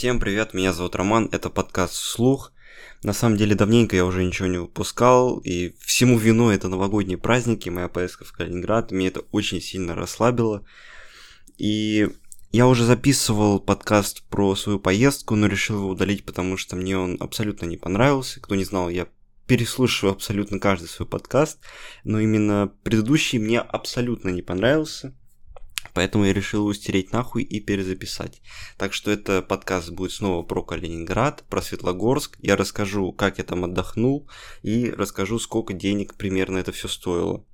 Всем привет, меня зовут Роман, это подкаст «Слух». На самом деле давненько я уже ничего не выпускал, и всему виной это новогодние праздники, моя поездка в Калининград, меня это очень сильно расслабило. И я уже записывал подкаст про свою поездку, но решил его удалить, потому что мне он абсолютно не понравился. Кто не знал, я переслушиваю абсолютно каждый свой подкаст, но именно предыдущий мне абсолютно не понравился. Поэтому я решил его стереть нахуй и перезаписать. Так что это подкаст будет снова про Калининград, про Светлогорск. Я расскажу, как я там отдохнул, и расскажу, сколько денег примерно это все стоило.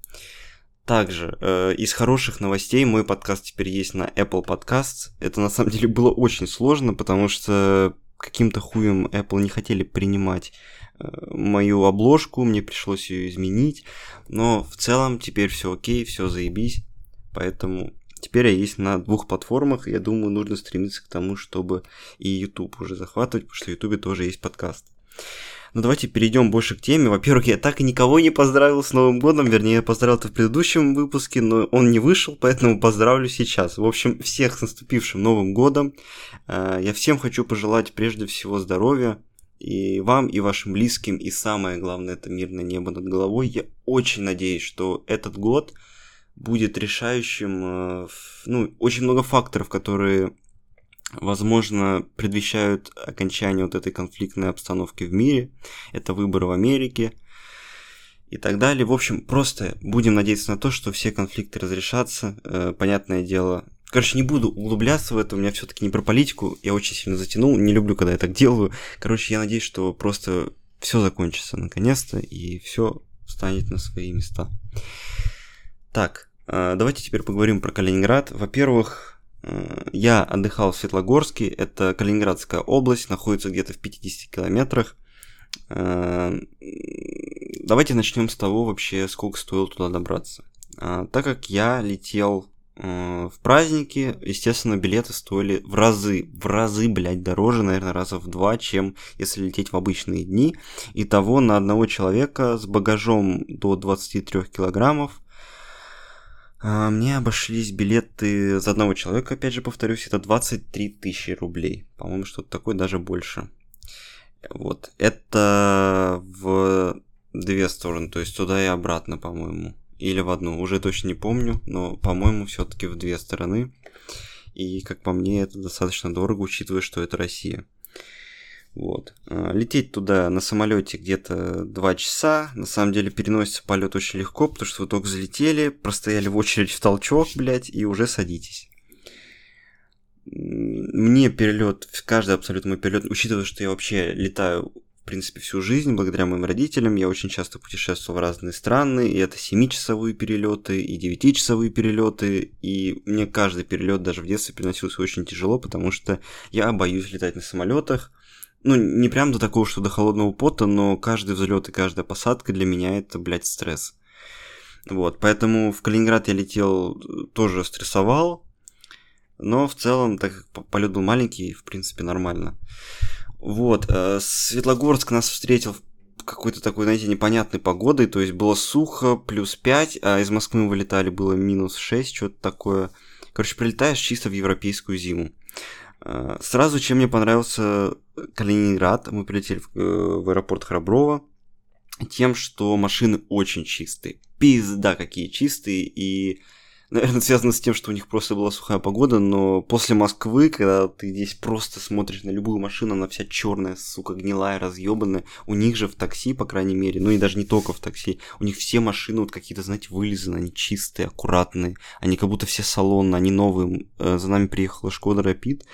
Также, э, из хороших новостей мой подкаст теперь есть на Apple Podcasts. Это на самом деле было очень сложно, потому что каким-то хуем Apple не хотели принимать э, мою обложку, мне пришлось ее изменить. Но в целом теперь все окей, все заебись. Поэтому Теперь есть на двух платформах, я думаю, нужно стремиться к тому, чтобы и YouTube уже захватывать, потому что в YouTube тоже есть подкаст. Но давайте перейдем больше к теме. Во-первых, я так и никого не поздравил с Новым годом, вернее, я поздравил это в предыдущем выпуске, но он не вышел, поэтому поздравлю сейчас. В общем, всех с наступившим Новым годом. Э, я всем хочу пожелать прежде всего здоровья, и вам, и вашим близким, и самое главное, это мирное небо над головой. Я очень надеюсь, что этот год будет решающим. Э, ну, очень много факторов, которые, возможно, предвещают окончание вот этой конфликтной обстановки в мире. Это выборы в Америке и так далее. В общем, просто будем надеяться на то, что все конфликты разрешатся. Э, понятное дело, Короче, не буду углубляться в это, у меня все-таки не про политику, я очень сильно затянул, не люблю, когда я так делаю. Короче, я надеюсь, что просто все закончится наконец-то, и все встанет на свои места. Так, давайте теперь поговорим про Калининград. Во-первых, э, я отдыхал в Светлогорске, это Калининградская область, находится где-то в 50 километрах. Э, давайте начнем с того вообще, сколько стоило туда добраться. Так как я летел в праздники, естественно, билеты стоили в разы, в разы, блядь, дороже, наверное, раза в два, чем если лететь в обычные дни. Итого на одного человека с багажом до 23 килограммов а, мне обошлись билеты за одного человека, опять же повторюсь, это 23 тысячи рублей. По-моему, что-то такое, даже больше. Вот. Это в две стороны, то есть туда и обратно, по-моему. Или в одну, уже точно не помню, но, по-моему, все-таки в две стороны. И, как по мне, это достаточно дорого, учитывая, что это Россия. Вот. А, лететь туда на самолете где-то 2 часа. На самом деле переносится полет очень легко, потому что вы только залетели, простояли в очередь в толчок, блядь, и уже садитесь. Мне перелет, каждый абсолютно мой перелет, учитывая, что я вообще летаю в принципе, всю жизнь, благодаря моим родителям. Я очень часто путешествовал в разные страны, и это 7-часовые перелеты, и 9-часовые перелеты, и мне каждый перелет даже в детстве приносился очень тяжело, потому что я боюсь летать на самолетах, ну, не прям до такого, что до холодного пота, но каждый взлет и каждая посадка для меня это, блядь, стресс. Вот, поэтому в Калининград я летел, тоже стрессовал, но в целом, так как полет был маленький, в принципе, нормально. Вот, э, Светлогорск нас встретил какой-то такой, знаете, непонятной погодой, то есть было сухо, плюс 5, а из Москвы мы вылетали, было минус 6, что-то такое. Короче, прилетаешь чисто в европейскую зиму. Э, сразу, чем мне понравился Калининград, мы прилетели в, э, в аэропорт Храброво, тем, что машины очень чистые. Пизда какие чистые, и наверное, связано с тем, что у них просто была сухая погода, но после Москвы, когда ты здесь просто смотришь на любую машину, она вся черная, сука, гнилая, разъебанная, у них же в такси, по крайней мере, ну и даже не только в такси, у них все машины вот какие-то, знаете, вылизаны, они чистые, аккуратные, они как будто все салонные, они новые. Э, за нами приехала Шкода Рапид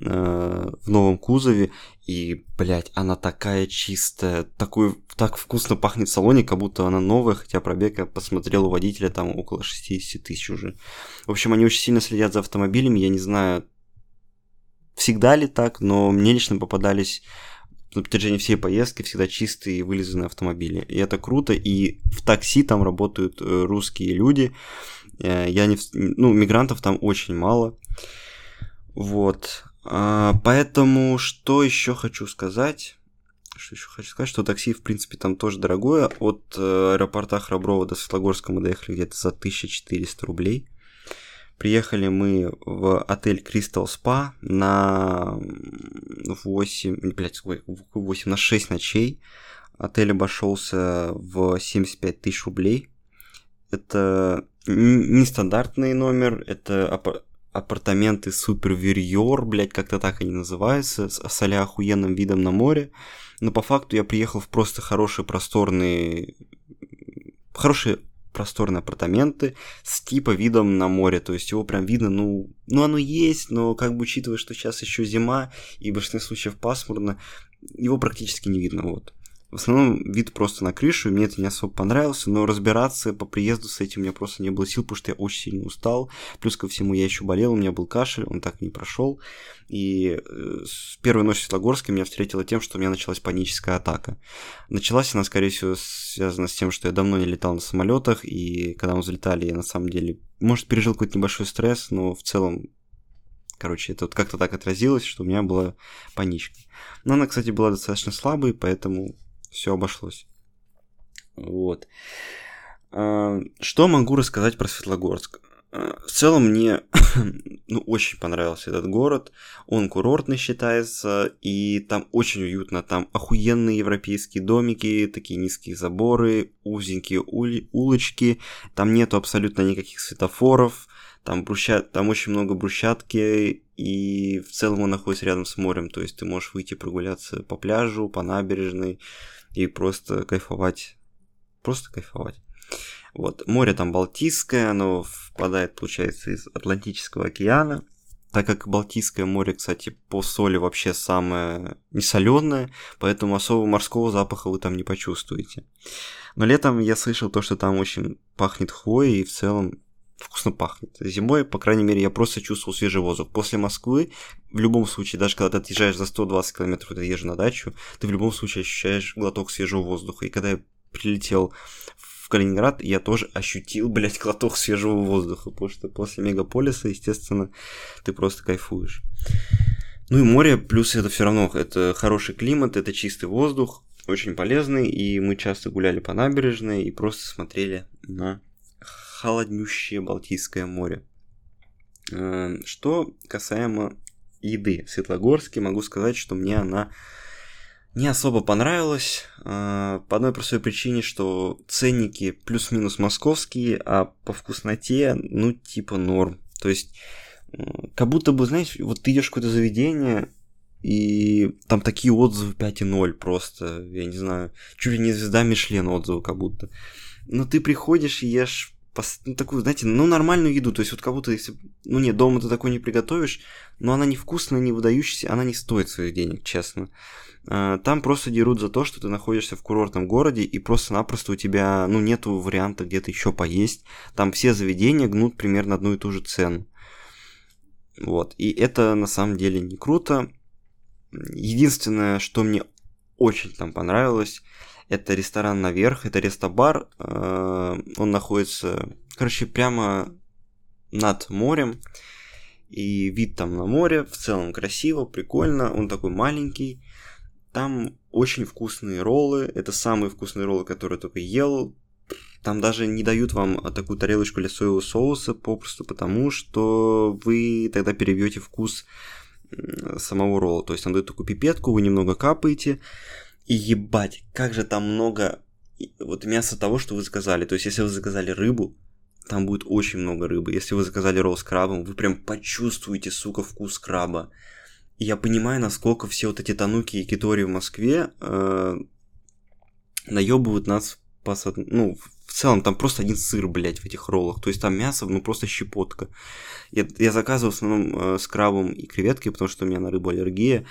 э, в новом кузове, и, блядь, она такая чистая, такой, так вкусно пахнет в салоне, как будто она новая, хотя пробег я посмотрел у водителя там около 60 тысяч уже. В общем, они очень сильно следят за автомобилями, я не знаю, всегда ли так, но мне лично попадались на протяжении всей поездки всегда чистые и вылизанные автомобили. И это круто, и в такси там работают э, русские люди, э, я не... Ну, мигрантов там очень мало. Вот. А, поэтому что еще хочу сказать? Что еще хочу сказать, что такси, в принципе, там тоже дорогое. От э, аэропорта Храброва до Светлогорска мы доехали где-то за 1400 рублей. Приехали мы в отель Crystal Spa на 8, блядь, 8 на 6 ночей. Отель обошелся в 75 тысяч рублей. Это нестандартный номер, это апартаменты суперверьер, блядь, как-то так они называются, с, с охуенным видом на море. Но по факту я приехал в просто хорошие просторные... Хорошие просторные апартаменты с типа видом на море, то есть его прям видно, ну, ну оно есть, но как бы учитывая, что сейчас еще зима и в большинстве случаев пасмурно, его практически не видно, вот. В основном вид просто на крышу, мне это не особо понравилось, но разбираться по приезду с этим у меня просто не было сил, потому что я очень сильно устал. Плюс ко всему я еще болел, у меня был кашель, он так и не прошел. И э, с первой ночи в Светлогорске меня встретило тем, что у меня началась паническая атака. Началась она, скорее всего, связана с тем, что я давно не летал на самолетах, и когда мы взлетали, я на самом деле, может, пережил какой-то небольшой стресс, но в целом Короче, это вот как-то так отразилось, что у меня была паничка. Но она, кстати, была достаточно слабой, поэтому все обошлось. Вот. А, что могу рассказать про Светлогорск? А, в целом мне ну, очень понравился этот город. Он курортный считается, и там очень уютно. Там охуенные европейские домики, такие низкие заборы, узенькие ули- улочки. Там нету абсолютно никаких светофоров. Там, брусчат... там очень много брусчатки, и в целом он находится рядом с морем. То есть ты можешь выйти прогуляться по пляжу, по набережной и просто кайфовать. Просто кайфовать. Вот. Море там Балтийское, оно впадает, получается, из Атлантического океана. Так как Балтийское море, кстати, по соли вообще самое несоленое, поэтому особого морского запаха вы там не почувствуете. Но летом я слышал то, что там очень пахнет хвоей, и в целом вкусно пахнет. Зимой, по крайней мере, я просто чувствовал свежий воздух. После Москвы, в любом случае, даже когда ты отъезжаешь за 120 километров, ты езжу на дачу, ты в любом случае ощущаешь глоток свежего воздуха. И когда я прилетел в Калининград, я тоже ощутил, блядь, глоток свежего воздуха, потому что после мегаполиса, естественно, ты просто кайфуешь. Ну и море, плюс это все равно, это хороший климат, это чистый воздух, очень полезный, и мы часто гуляли по набережной и просто смотрели на холоднющее Балтийское море. Э, что касаемо еды в Светлогорске, могу сказать, что мне она не особо понравилась. Э, по одной простой причине, что ценники плюс-минус московские, а по вкусноте, ну, типа норм. То есть, как будто бы, знаешь, вот ты идешь в какое-то заведение, и там такие отзывы 5,0 просто, я не знаю, чуть ли не звезда Мишлен отзывы как будто. Но ты приходишь и ешь такую, знаете, ну, нормальную еду. То есть вот будто, если... Ну, нет, дома ты такой не приготовишь, но она невкусная, не выдающаяся, она не стоит своих денег, честно. А, там просто дерут за то, что ты находишься в курортном городе, и просто-напросто у тебя, ну, нету варианта где-то еще поесть. Там все заведения гнут примерно одну и ту же цену. Вот, и это на самом деле не круто. Единственное, что мне очень там понравилось, это ресторан наверх, это рестобар. Э, он находится, короче, прямо над морем. И вид там на море, в целом красиво, прикольно. Он такой маленький. Там очень вкусные роллы. Это самые вкусные роллы, которые я только ел. Там даже не дают вам такую тарелочку для соевого соуса, попросту потому, что вы тогда перебьете вкус самого ролла. То есть там дают такую пипетку, вы немного капаете, и ебать, как же там много вот мяса того, что вы заказали. То есть, если вы заказали рыбу, там будет очень много рыбы. Если вы заказали ролл с крабом, вы прям почувствуете, сука, вкус краба. И я понимаю, насколько все вот эти тануки и китори в Москве э, наебывают нас по ну, в целом там просто один сыр, блядь, в этих роллах. То есть там мясо, ну, просто щепотка. Я, я заказывал в основном э, с крабом и креветкой, потому что у меня на рыбу аллергия.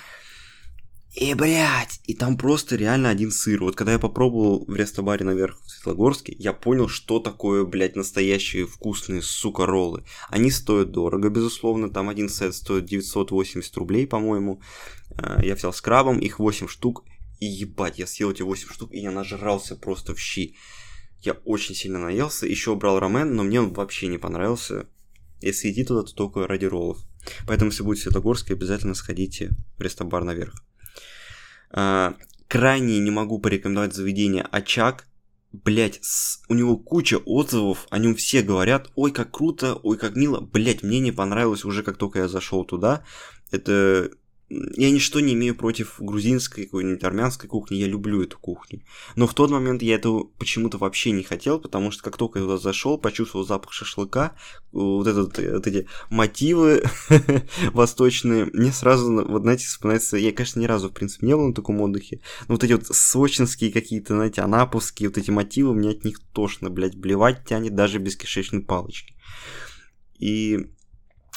И, блядь, и там просто реально один сыр. Вот когда я попробовал в рестобаре наверх в Светлогорске, я понял, что такое, блядь, настоящие вкусные, сука, роллы. Они стоят дорого, безусловно. Там один сет стоит 980 рублей, по-моему. Э, я взял с крабом, их 8 штук. И ебать, я съел эти 8 штук, и я нажрался просто в щи. Я очень сильно наелся. Еще брал рамен, но мне он вообще не понравился. Если идти туда, то только ради роллов. Поэтому, если будете в Светлогорске, обязательно сходите в рестобар наверх. А, крайне не могу порекомендовать заведение Очаг. Блять, у него куча отзывов, о нем все говорят, ой, как круто, ой, как мило. Блять, мне не понравилось уже, как только я зашел туда. Это я ничто не имею против грузинской, какой-нибудь армянской кухни, я люблю эту кухню. Но в тот момент я этого почему-то вообще не хотел, потому что как только я туда зашел, почувствовал запах шашлыка, вот, этот, вот эти мотивы восточные, мне сразу, вот знаете, вспоминается, я, конечно, ни разу, в принципе, не был на таком отдыхе, но вот эти вот сочинские какие-то, знаете, анаповские, вот эти мотивы, мне от них тошно, блядь, блевать тянет даже без кишечной палочки. И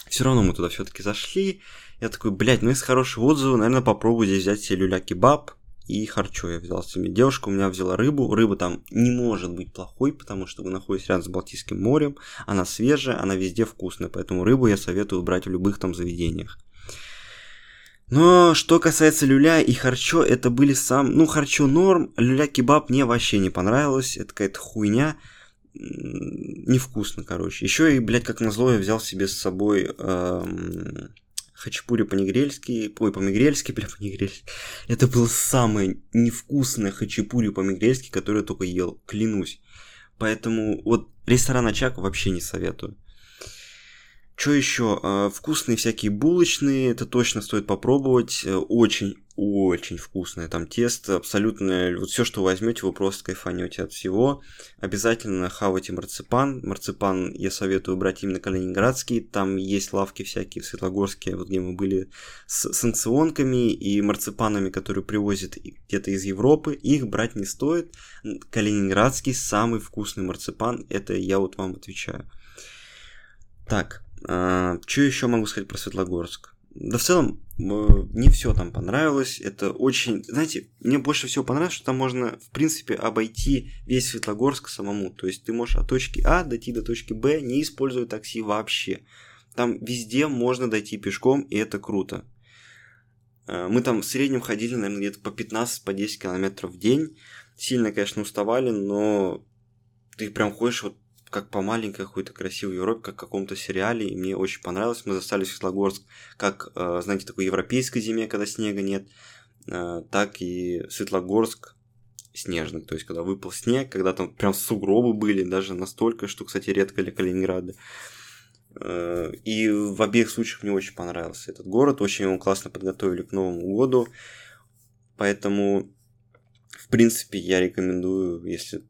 все равно мы туда все-таки зашли, я такой, блядь, ну если хорошие отзывы, наверное, попробую здесь взять себе люля-кебаб. И харчо я взял себе. Девушка у меня взяла рыбу. Рыба там не может быть плохой, потому что вы находитесь рядом с Балтийским морем. Она свежая, она везде вкусная. Поэтому рыбу я советую брать в любых там заведениях. Но что касается люля и харчо, это были сам... Ну, харчо норм, люля-кебаб мне вообще не понравилось. Это какая-то хуйня. Невкусно, короче. Еще и, блядь, как назло, я взял себе с собой эм, хачапури по-негрельски, ой, по-мигрельски, бля, по-негрельски. Это было самое невкусное хачапури по-мигрельски, которое я только ел, клянусь. Поэтому вот ресторан Очак вообще не советую. Что еще? А, вкусные всякие булочные, это точно стоит попробовать. Э, очень очень вкусное там тесто, абсолютно вот все, что возьмете, вы просто кайфанете от всего. Обязательно хавайте марципан. Марципан я советую брать именно калининградский. Там есть лавки всякие в Светлогорске, вот где мы были с санкционками и марципанами, которые привозят где-то из Европы. Их брать не стоит. Калининградский самый вкусный марципан, это я вот вам отвечаю. Так, а, что еще могу сказать про Светлогорск? Да в целом, мне все там понравилось. Это очень... Знаете, мне больше всего понравилось, что там можно, в принципе, обойти весь Светлогорск самому. То есть ты можешь от точки А дойти до точки Б, не используя такси вообще. Там везде можно дойти пешком, и это круто. А, мы там в среднем ходили, наверное, где-то по 15-10 по километров в день. Сильно, конечно, уставали, но ты прям ходишь вот как по маленькой какой-то красивой Европе, как в каком-то сериале, и мне очень понравилось. Мы застали Светлогорск как, э, знаете, такой европейской зиме, когда снега нет, э, так и Светлогорск снежный, то есть когда выпал снег, когда там прям сугробы были, даже настолько, что, кстати, редко для Калининграда. Э, и в обеих случаях мне очень понравился этот город, очень его классно подготовили к Новому году, поэтому, в принципе, я рекомендую, если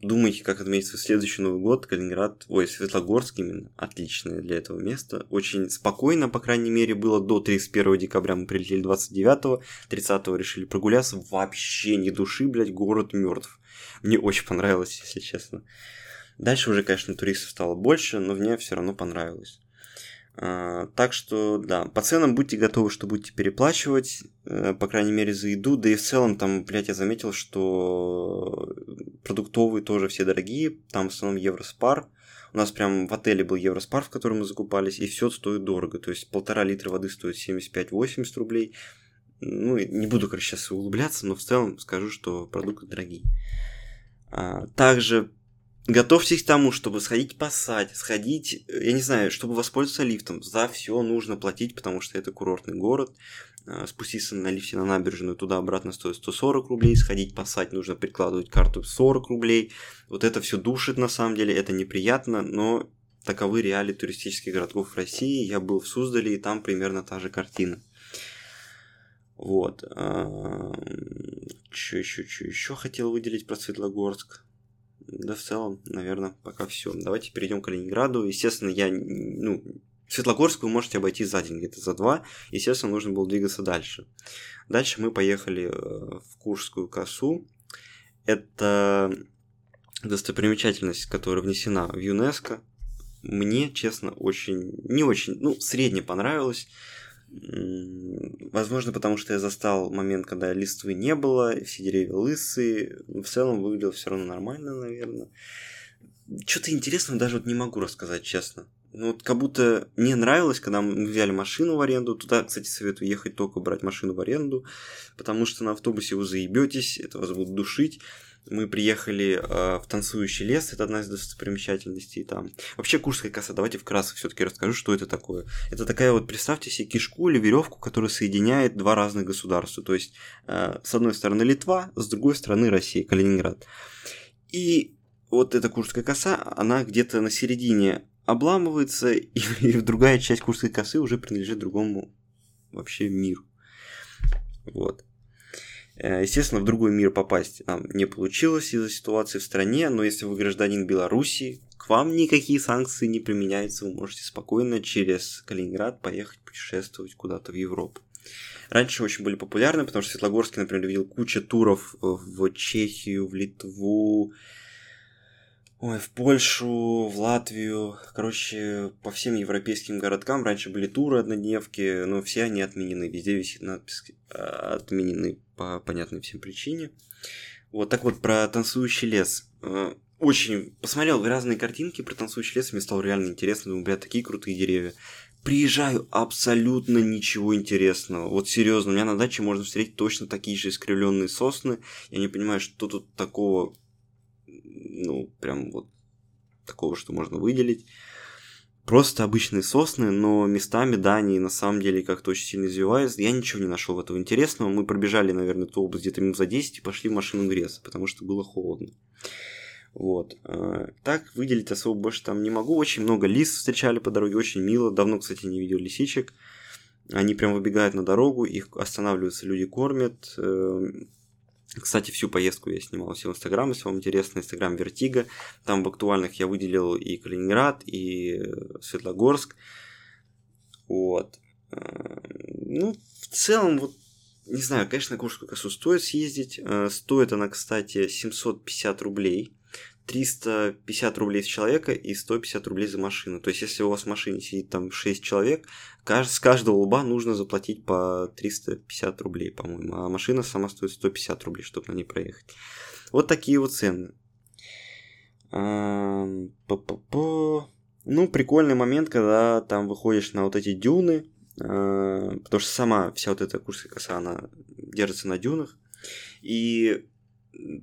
думаете, как отметить свой следующий Новый год, Калининград, ой, Светлогорск именно, отличное для этого места. Очень спокойно, по крайней мере, было до 31 декабря, мы прилетели 29 30 решили прогуляться, вообще ни души, блядь, город мертв. Мне очень понравилось, если честно. Дальше уже, конечно, туристов стало больше, но мне все равно понравилось. А, так что, да, по ценам будьте готовы, что будете переплачивать, э, по крайней мере, за еду. Да и в целом, там, блядь, я заметил, что продуктовые тоже все дорогие. Там в основном Евроспар. У нас прям в отеле был Евроспар, в котором мы закупались, и все стоит дорого. То есть полтора литра воды стоит 75-80 рублей. Ну, не буду, короче, сейчас углубляться, но в целом скажу, что продукты дорогие. А, также Готовьтесь к тому, чтобы сходить поссать, сходить, я не знаю, чтобы воспользоваться лифтом. За все нужно платить, потому что это курортный город. А, спуститься на лифте на набережную туда-обратно стоит 140 рублей, сходить поссать нужно прикладывать карту 40 рублей. Вот это все душит на самом деле, это неприятно, но таковы реалии туристических городков России. Я был в Суздале, и там примерно та же картина. Вот. Что еще, что еще хотел выделить про Светлогорск? да в целом, наверное, пока все. Давайте перейдем к Калининграду. Естественно, я, ну, Светлогорск вы можете обойти за день, где-то за два. Естественно, нужно было двигаться дальше. Дальше мы поехали э, в Куршскую косу. Это достопримечательность, которая внесена в ЮНЕСКо. Мне, честно, очень, не очень, ну, средне понравилось. Возможно, потому что я застал момент, когда листвы не было, все деревья лысые. В целом выглядело все равно нормально, наверное. Что-то интересного даже вот не могу рассказать, честно. Ну, вот как будто мне нравилось, когда мы взяли машину в аренду. Туда, кстати, советую ехать только брать машину в аренду, потому что на автобусе вы заебетесь, это вас будут душить мы приехали э, в танцующий лес, это одна из достопримечательностей там. Вообще Курская коса, давайте вкратце все-таки расскажу, что это такое. Это такая вот, представьте себе кишку или веревку, которая соединяет два разных государства. То есть, э, с одной стороны Литва, с другой стороны Россия, Калининград. И вот эта Курская коса, она где-то на середине обламывается, и, и другая часть Курской косы уже принадлежит другому вообще миру. Вот. Э, естественно, в другой мир попасть нам не получилось из-за ситуации в стране, но если вы гражданин Беларуси, к вам никакие санкции не применяются, вы можете спокойно через Калининград поехать путешествовать куда-то в Европу. Раньше очень были популярны, потому что Светлогорский, например, видел кучу туров в Чехию, в Литву, Ой, в Польшу, в Латвию, короче, по всем европейским городкам раньше были туры однодневки, но все они отменены, везде висит надпись а, «отменены» по понятной всем причине. Вот так вот про танцующий лес. Э, очень посмотрел разные картинки про танцующий лес, мне стало реально интересно, думаю, бля, такие крутые деревья. Приезжаю, абсолютно ничего интересного. Вот серьезно, у меня на даче можно встретить точно такие же искривленные сосны. Я не понимаю, что тут такого ну, прям вот такого, что можно выделить. Просто обычные сосны, но местами, да, они на самом деле как-то очень сильно извиваются. Я ничего не нашел этого интересного. Мы пробежали, наверное, эту область где-то минут за 10 и пошли в машину греться, потому что было холодно. Вот. А, так выделить особо больше там не могу. Очень много лис встречали по дороге, очень мило. Давно, кстати, не видел лисичек. Они прям выбегают на дорогу, их останавливаются, люди кормят. Кстати, всю поездку я снимал все в Инстаграм, если вам интересно, Инстаграм Вертига. Там в актуальных я выделил и Калининград, и э, Светлогорск. Вот. Э, ну, в целом, вот, не знаю, конечно, на Курскую косу стоит съездить. Э, стоит она, кстати, 750 рублей. 350 рублей с человека и 150 рублей за машину. То есть, если у вас в машине сидит там 6 человек, с каждого лба нужно заплатить по 350 рублей, по-моему. А машина сама стоит 150 рублей, чтобы на ней проехать. Вот такие вот цены. Ну, прикольный момент, когда там выходишь на вот эти дюны, а, потому что сама вся вот эта Курская коса, она держится на дюнах. И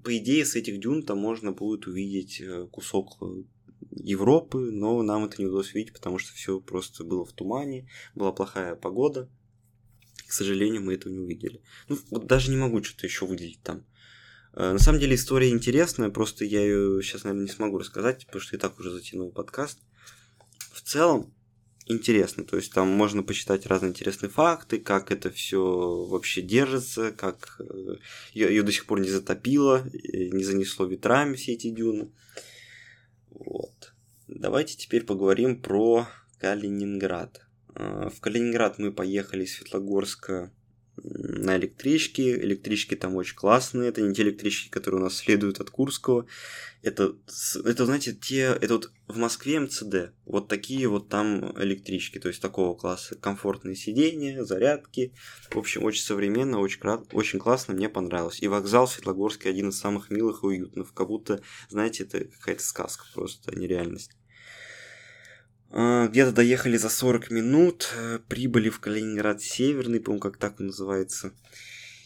по идее, с этих дюн там можно будет увидеть э, кусок э, Европы, но нам это не удалось увидеть, потому что все просто было в тумане, была плохая погода. К сожалению, мы этого не увидели. Ну, вот даже не могу что-то еще выделить там. Э, на самом деле история интересная, просто я ее сейчас, наверное, не смогу рассказать, потому что и так уже затянул подкаст. В целом, интересно. То есть там можно почитать разные интересные факты, как это все вообще держится, как ее, э, ее до сих пор не затопило, не занесло ветрами все эти дюны. Вот. Давайте теперь поговорим про Калининград. Э, в Калининград мы поехали из Светлогорска на электричке. Электрички там очень классные. Это не те электрички, которые у нас следуют от Курского. Это, это знаете, те... Это вот в Москве МЦД. Вот такие вот там электрички. То есть такого класса. Комфортные сиденья, зарядки. В общем, очень современно, очень, очень классно. Мне понравилось. И вокзал Светлогорский один из самых милых и уютных. Как будто, знаете, это какая-то сказка просто, а не реальность. А, где-то доехали за 40 минут, э, прибыли в Калининград Северный, по-моему, как так он называется.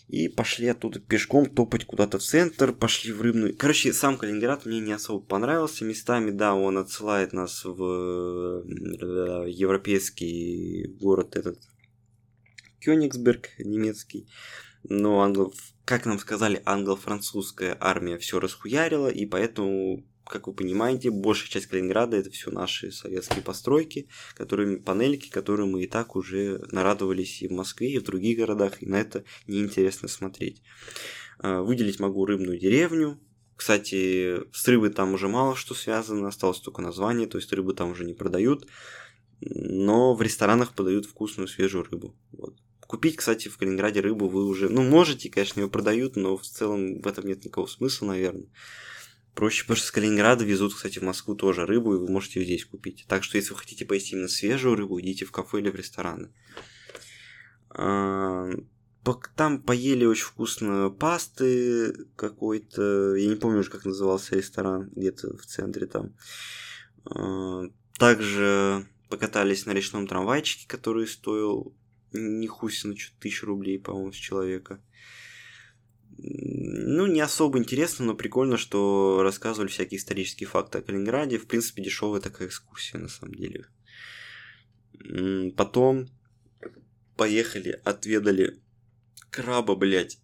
И пошли оттуда пешком топать куда-то в центр, пошли в рыбную... Короче, сам Калининград мне не особо понравился. Местами, да, он отсылает нас в э, европейский город этот Кёнигсберг немецкий. Но англо... как нам сказали, англо-французская армия все расхуярила, и поэтому как вы понимаете, большая часть Калининграда это все наши советские постройки, которые, панельки, которые мы и так уже нарадовались и в Москве, и в других городах, и на это неинтересно смотреть. А, выделить могу рыбную деревню. Кстати, с рыбой там уже мало что связано, осталось только название, то есть рыбу там уже не продают, но в ресторанах подают вкусную свежую рыбу. Вот. Купить, кстати, в Калининграде рыбу вы уже, ну, можете, конечно, ее продают, но в целом в этом нет никакого смысла, наверное. Проще, потому что с Калининграда везут, кстати, в Москву тоже рыбу, и вы можете ее здесь купить. Так что, если вы хотите поесть именно свежую рыбу, идите в кафе или в рестораны. А, там поели очень вкусно пасты какой-то, я не помню уже, как назывался ресторан, где-то в центре там. А, также покатались на речном трамвайчике, который стоил не хусина, что-то тысячу рублей, по-моему, с человека ну, не особо интересно, но прикольно, что рассказывали всякие исторические факты о Калининграде. В принципе, дешевая такая экскурсия, на самом деле. Потом поехали, отведали краба, блядь,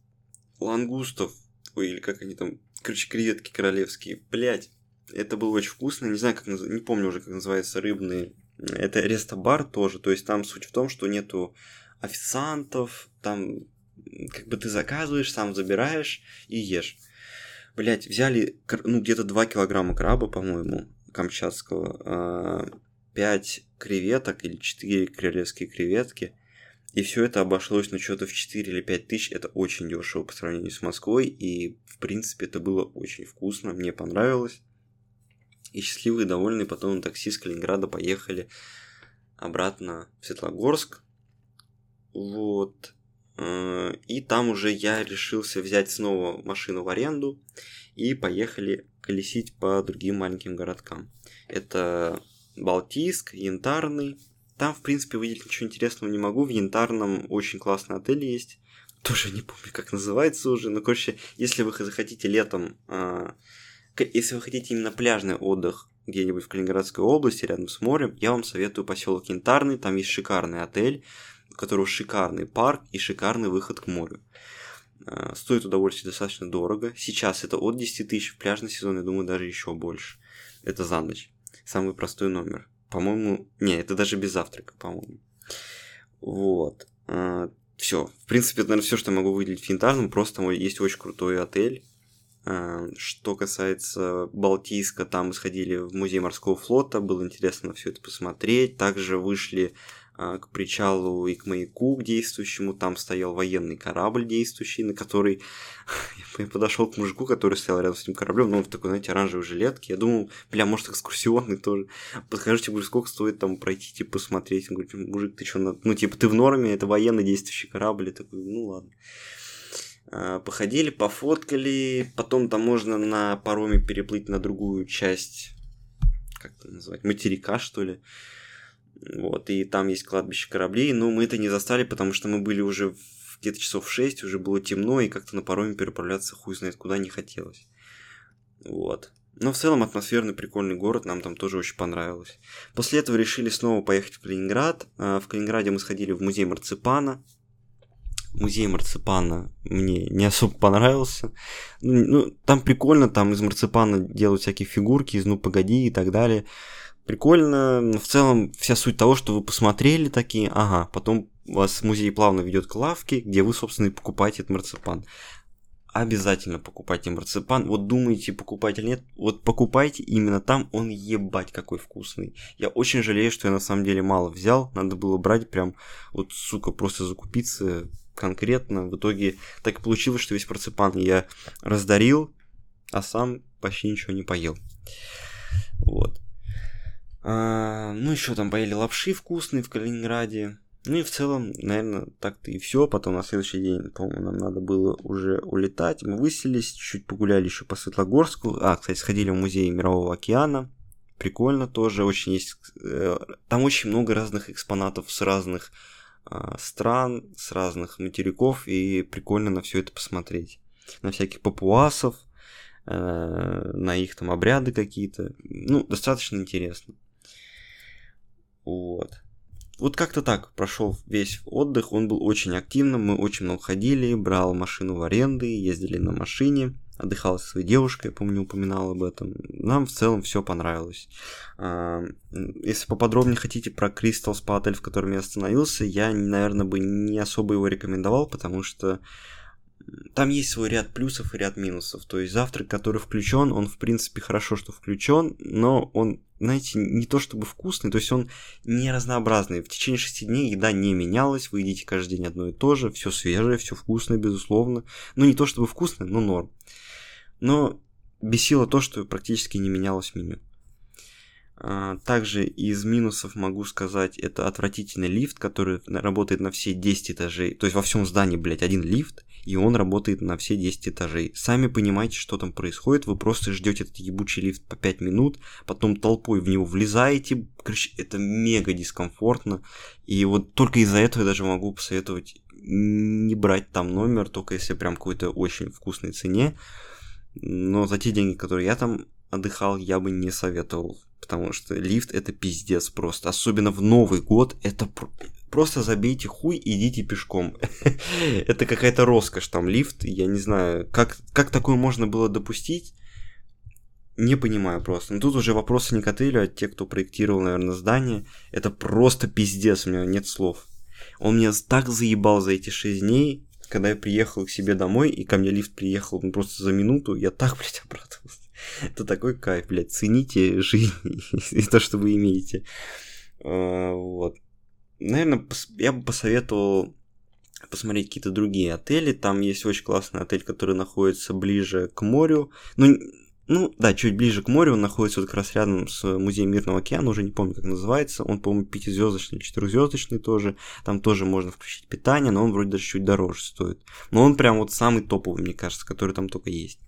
лангустов, ой, или как они там, короче, креветки королевские, блядь. Это было очень вкусно, не знаю, как не помню уже, как называется, рыбные. Это рестобар тоже, то есть там суть в том, что нету официантов, там как бы ты заказываешь, сам забираешь и ешь. Блять, взяли, ну, где-то 2 килограмма краба, по-моему, камчатского, 5 а, креветок или 4 королевские креветки. И все это обошлось на что-то в 4 или 5 тысяч. Это очень дешево по сравнению с Москвой. И, в принципе, это было очень вкусно. Мне понравилось. И счастливые, довольные потом на такси с Калининграда поехали обратно в Светлогорск. Вот. Э, и там уже я решился взять снова машину в аренду и поехали колесить по другим маленьким городкам. Это Балтийск, Янтарный. Там, в принципе, выделить ничего интересного не могу. В Янтарном очень классный отель есть. Тоже не помню, как называется уже. Но, короче, если вы захотите летом... А, если вы хотите именно пляжный отдых где-нибудь в Калининградской области, рядом с морем, я вам советую поселок Янтарный. Там есть шикарный отель, которого шикарный парк и шикарный выход к морю. А, стоит удовольствие достаточно дорого. Сейчас это от 10 тысяч, в пляжный сезон, я думаю, даже еще больше. Это за ночь. Самый простой номер. По-моему, не, это даже без завтрака, по-моему. Вот. А, все. В принципе, это, наверное, все, что я могу выделить в Янтарном. Просто есть очень крутой отель. А, что касается Балтийска, там мы сходили в музей морского флота, было интересно все это посмотреть. Также вышли к причалу и к маяку к действующему. Там стоял военный корабль действующий, на который я подошел к мужику, который стоял рядом с этим кораблем, ну, в такой, знаете, оранжевой жилетке. Я думал, бля, может, экскурсионный тоже. Подскажите, говорю, сколько стоит там пройти, типа, посмотреть. Он говорит, мужик, ты что, на... ну, типа, ты в норме, это военный действующий корабль. Я такой, ну, ладно. А, походили, пофоткали, потом там можно на пароме переплыть на другую часть, как это назвать, материка, что ли. Вот, и там есть кладбище кораблей, но мы это не застали, потому что мы были уже где-то часов в 6, уже было темно, и как-то на пароме переправляться хуй знает куда не хотелось. Вот. Но в целом атмосферный прикольный город, нам там тоже очень понравилось. После этого решили снова поехать в Калининград. А, в Калининграде мы сходили в музей марципана. Музей марципана мне не особо понравился. Ну, ну там прикольно, там из марципана делают всякие фигурки, из «Ну, погоди» и так далее прикольно. Но в целом вся суть того, что вы посмотрели такие, ага, потом вас музей плавно ведет к лавке, где вы, собственно, и покупаете этот марципан. Обязательно покупайте марципан. Вот думаете, покупать или нет, вот покупайте именно там, он ебать какой вкусный. Я очень жалею, что я на самом деле мало взял, надо было брать прям, вот, сука, просто закупиться конкретно. В итоге так и получилось, что весь марципан я раздарил, а сам почти ничего не поел. Вот. А, ну, еще там поели лапши вкусные в Калининграде. Ну и в целом, наверное, так-то и все. Потом на следующий день, по-моему, нам надо было уже улетать. Мы выселись, чуть погуляли еще по Светлогорску. А, кстати, сходили в музей Мирового океана. Прикольно тоже, очень есть... Э, там очень много разных экспонатов с разных а, стран, с разных материков, и прикольно на все это посмотреть. На всяких папуасов, э, на их там обряды какие-то. Ну, достаточно интересно. Вот. Вот как-то так прошел весь отдых, он был очень активным, мы очень много ходили, брал машину в аренды, ездили на машине, отдыхал со своей девушкой, я помню, упоминал об этом. Нам в целом все понравилось. А, если поподробнее хотите про Crystal Spa отель, в котором я остановился, я, наверное, бы не особо его рекомендовал, потому что там есть свой ряд плюсов и ряд минусов. То есть завтрак, который включен, он в принципе хорошо, что включен, но он, знаете, не то чтобы вкусный, то есть он не разнообразный. В течение шести дней еда не менялась, вы едите каждый день одно и то же, все свежее, все вкусное, безусловно. Ну не то чтобы вкусное, но норм. Но бесило то, что практически не менялось меню. А, также из минусов могу сказать, это отвратительный лифт, который работает на все 10 этажей. То есть во всем здании, блядь, один лифт, и он работает на все 10 этажей. Сами понимаете, что там происходит, вы просто ждете этот ебучий лифт по 5 минут, потом толпой в него влезаете, короче, это мега дискомфортно. И вот только из-за этого я даже могу посоветовать не брать там номер, только если прям какой-то очень вкусной цене. Но за те деньги, которые я там отдыхал, я бы не советовал потому что лифт это пиздец просто. Особенно в Новый год это просто забейте хуй идите пешком. это какая-то роскошь там лифт, я не знаю, как, как такое можно было допустить, не понимаю просто. Но тут уже вопросы не к отелю, а те, кто проектировал, наверное, здание. Это просто пиздец, у меня нет слов. Он меня так заебал за эти 6 дней. когда я приехал к себе домой, и ко мне лифт приехал ну, просто за минуту, я так, блядь, обрадовался. Это такой кайф, блядь. Цените жизнь и то, что вы имеете. А, вот. Наверное, я бы посоветовал посмотреть какие-то другие отели. Там есть очень классный отель, который находится ближе к морю. Ну, ну, да, чуть ближе к морю, он находится вот как раз рядом с музеем Мирного океана, уже не помню, как называется. Он, по-моему, пятизвездочный, четырехзвездочный тоже. Там тоже можно включить питание, но он вроде даже чуть дороже стоит. Но он прям вот самый топовый, мне кажется, который там только есть.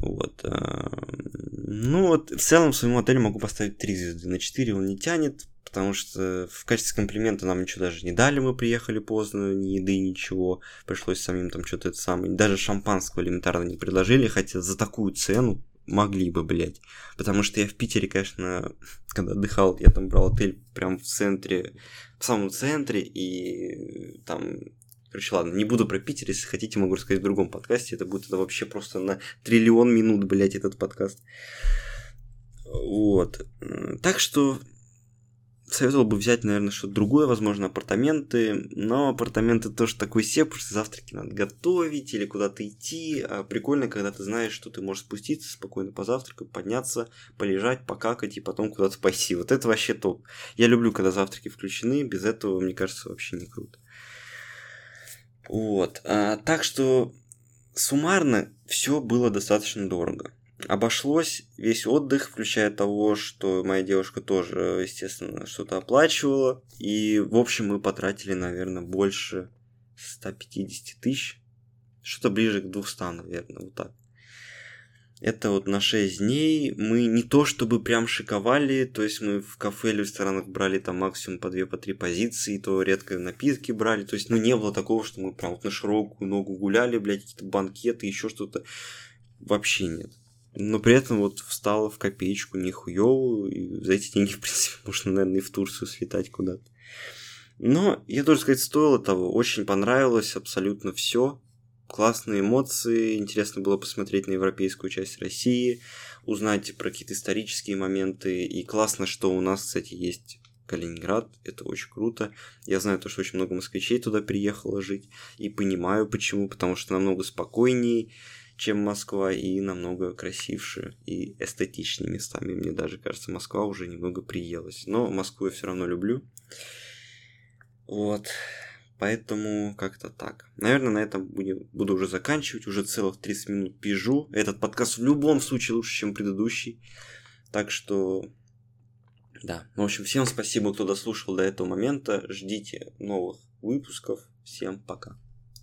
Вот. Э, ну вот, в целом своему отелю могу поставить 3 звезды. На 4 он не тянет, потому что в качестве комплимента нам ничего даже не дали, мы приехали поздно, ни еды, ничего, пришлось самим там что-то это самое, даже шампанского элементарно не предложили, хотя за такую цену могли бы, блядь, потому что я в Питере, конечно, когда отдыхал, я там брал отель прям в центре, в самом центре, и там Короче, ладно, не буду про Питер, если хотите, могу рассказать в другом подкасте. Это будет это вообще просто на триллион минут, блядь, этот подкаст. Вот. Так что советовал бы взять, наверное, что-то другое, возможно, апартаменты, но апартаменты тоже такой потому что завтраки надо готовить или куда-то идти, а прикольно, когда ты знаешь, что ты можешь спуститься, спокойно позавтракать, подняться, полежать, покакать и потом куда-то пойти. Вот это вообще топ. Я люблю, когда завтраки включены, без этого, мне кажется, вообще не круто. Вот, а, так что суммарно все было достаточно дорого. Обошлось весь отдых, включая того, что моя девушка тоже, естественно, что-то оплачивала. И, в общем, мы потратили, наверное, больше 150 тысяч. Что-то ближе к 200, наверное, вот так. Это вот на 6 дней мы не то чтобы прям шиковали, то есть мы в кафе или в ресторанах брали там максимум по 2 по 3 позиции, то редко напитки брали, то есть ну не было такого, что мы прям вот на широкую ногу гуляли, блядь, какие-то банкеты, еще что-то. Вообще нет но при этом вот встала в копеечку нихуёвую, и за эти деньги, в принципе, можно, наверное, и в Турцию слетать куда-то. Но, я должен сказать, стоило того. Очень понравилось абсолютно все. Классные эмоции, интересно было посмотреть на европейскую часть России, узнать про какие-то исторические моменты. И классно, что у нас, кстати, есть Калининград, это очень круто. Я знаю то, что очень много москвичей туда приехало жить, и понимаю почему, потому что намного спокойнее, чем Москва, и намного красивше и эстетичнее местами. Мне даже кажется, Москва уже немного приелась. Но Москву я все равно люблю. Вот. Поэтому как-то так. Наверное, на этом будем, буду уже заканчивать. Уже целых 30 минут пижу. Этот подкаст в любом случае лучше, чем предыдущий. Так что, да. В общем, всем спасибо, кто дослушал до этого момента. Ждите новых выпусков. Всем пока.